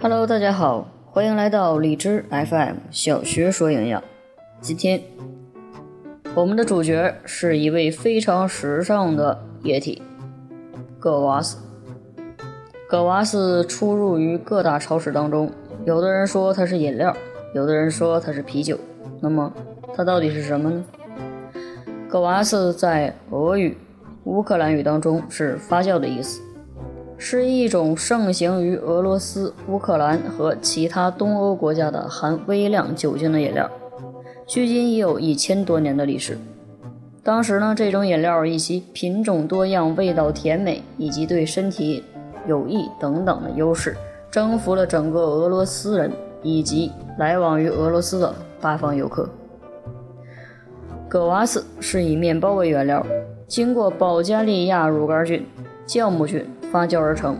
Hello，大家好，欢迎来到荔枝 FM 小学说营养。今天我们的主角是一位非常时尚的液体——葛瓦斯。葛瓦斯出入于各大超市当中，有的人说它是饮料，有的人说它是啤酒。那么它到底是什么呢？葛瓦斯在俄语、乌克兰语当中是发酵的意思，是一种盛行于俄罗斯、乌克兰和其他东欧国家的含微量酒精的饮料，距今已有一千多年的历史。当时呢，这种饮料以其品种多样、味道甜美以及对身体有益等等的优势，征服了整个俄罗斯人以及来往于俄罗斯的八方游客。葛瓦斯是以面包为原料，经过保加利亚乳杆菌、酵母菌发酵而成。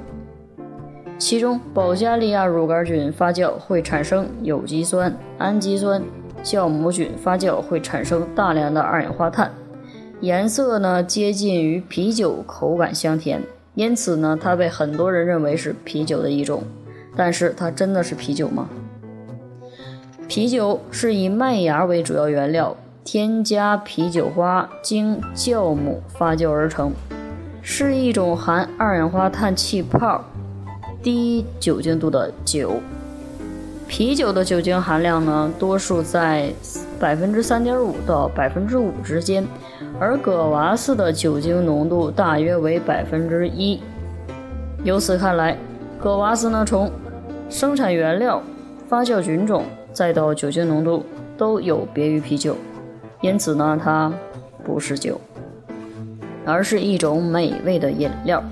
其中，保加利亚乳杆菌发酵会产生有机酸、氨基酸；酵母菌发酵会产生大量的二氧化碳。颜色呢接近于啤酒，口感香甜，因此呢，它被很多人认为是啤酒的一种。但是，它真的是啤酒吗？啤酒是以麦芽为主要原料。添加啤酒花，经酵母发酵而成，是一种含二氧化碳气泡、低酒精度的酒。啤酒的酒精含量呢，多数在百分之三点五到百分之五之间，而葛瓦斯的酒精浓度大约为百分之一。由此看来，葛瓦斯呢，从生产原料、发酵菌种，再到酒精浓度，都有别于啤酒。因此呢，它不是酒，而是一种美味的饮料。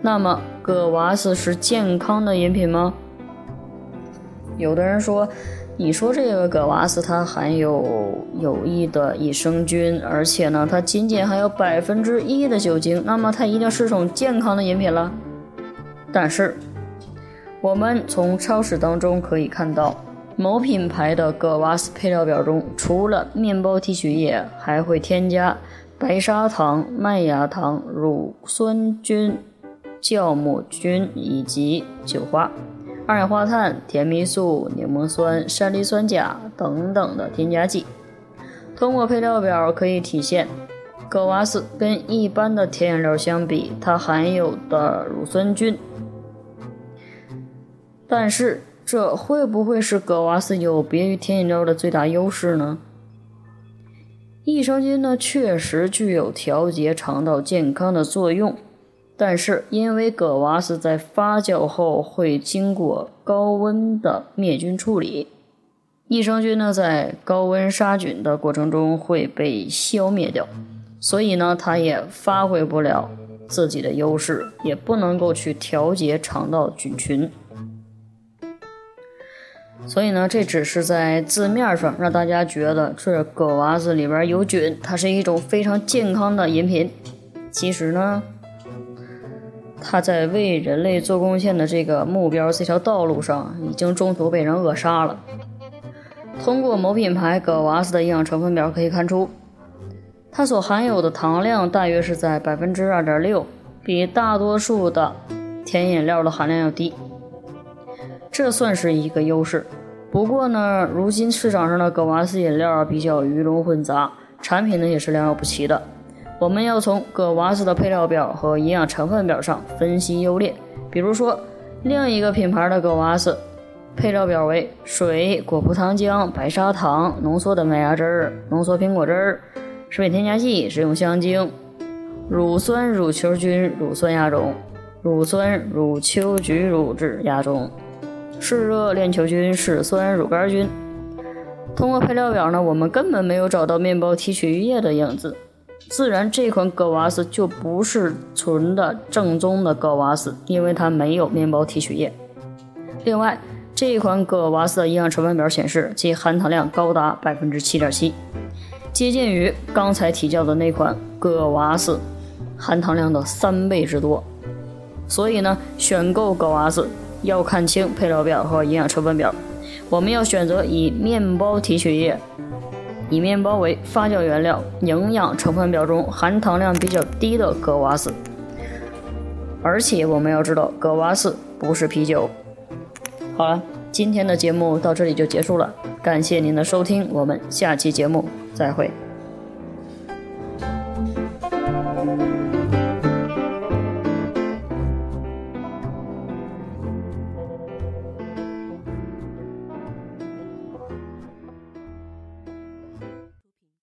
那么，葛瓦斯是健康的饮品吗？有的人说，你说这个葛瓦斯它含有有益的益生菌，而且呢，它仅仅含有百分之一的酒精，那么它一定是种健康的饮品了。但是，我们从超市当中可以看到。某品牌的葛瓦斯配料表中，除了面包提取液，还会添加白砂糖、麦芽糖、乳酸菌、酵母菌以及酒花、二氧化碳、甜蜜素、柠檬酸、山梨酸钾等等的添加剂。通过配料表可以体现，葛瓦斯跟一般的甜饮料相比，它含有的乳酸菌，但是。这会不会是葛瓦斯有别于甜饮料的最大优势呢？益生菌呢，确实具有调节肠道健康的作用，但是因为葛娃斯在发酵后会经过高温的灭菌处理，益生菌呢在高温杀菌的过程中会被消灭掉，所以呢，它也发挥不了自己的优势，也不能够去调节肠道菌群。所以呢，这只是在字面上让大家觉得这葛娃子里边有菌，它是一种非常健康的饮品。其实呢，它在为人类做贡献的这个目标这条道路上，已经中途被人扼杀了。通过某品牌葛娃子的营养成分表可以看出，它所含有的糖量大约是在百分之二点六，比大多数的甜饮料的含量要低。这算是一个优势，不过呢，如今市场上的葛瓦斯饮料比较鱼龙混杂，产品呢也是良莠不齐的。我们要从葛瓦斯的配料表和营养成分表上分析优劣。比如说，另一个品牌的葛瓦斯，配料表为水、果葡糖浆、白砂糖、浓缩的麦芽汁儿、浓缩苹果汁儿、食品添加剂、食用香精、乳酸乳球菌乳酸亚种、乳酸乳球菊乳质亚种。嗜热链球菌、是酸乳杆菌。通过配料表呢，我们根本没有找到面包提取液的影子，自然这款葛瓦斯就不是纯的正宗的葛瓦斯，因为它没有面包提取液。另外，这款葛瓦斯的营养成分表显示，其含糖量高达百分之七点七，接近于刚才提到的那款葛瓦斯含糖量的三倍之多。所以呢，选购葛瓦斯。要看清配料表和营养成分表，我们要选择以面包提取液、以面包为发酵原料、营养成分表中含糖量比较低的格瓦斯。而且我们要知道，格瓦斯不是啤酒。好了，今天的节目到这里就结束了，感谢您的收听，我们下期节目再会。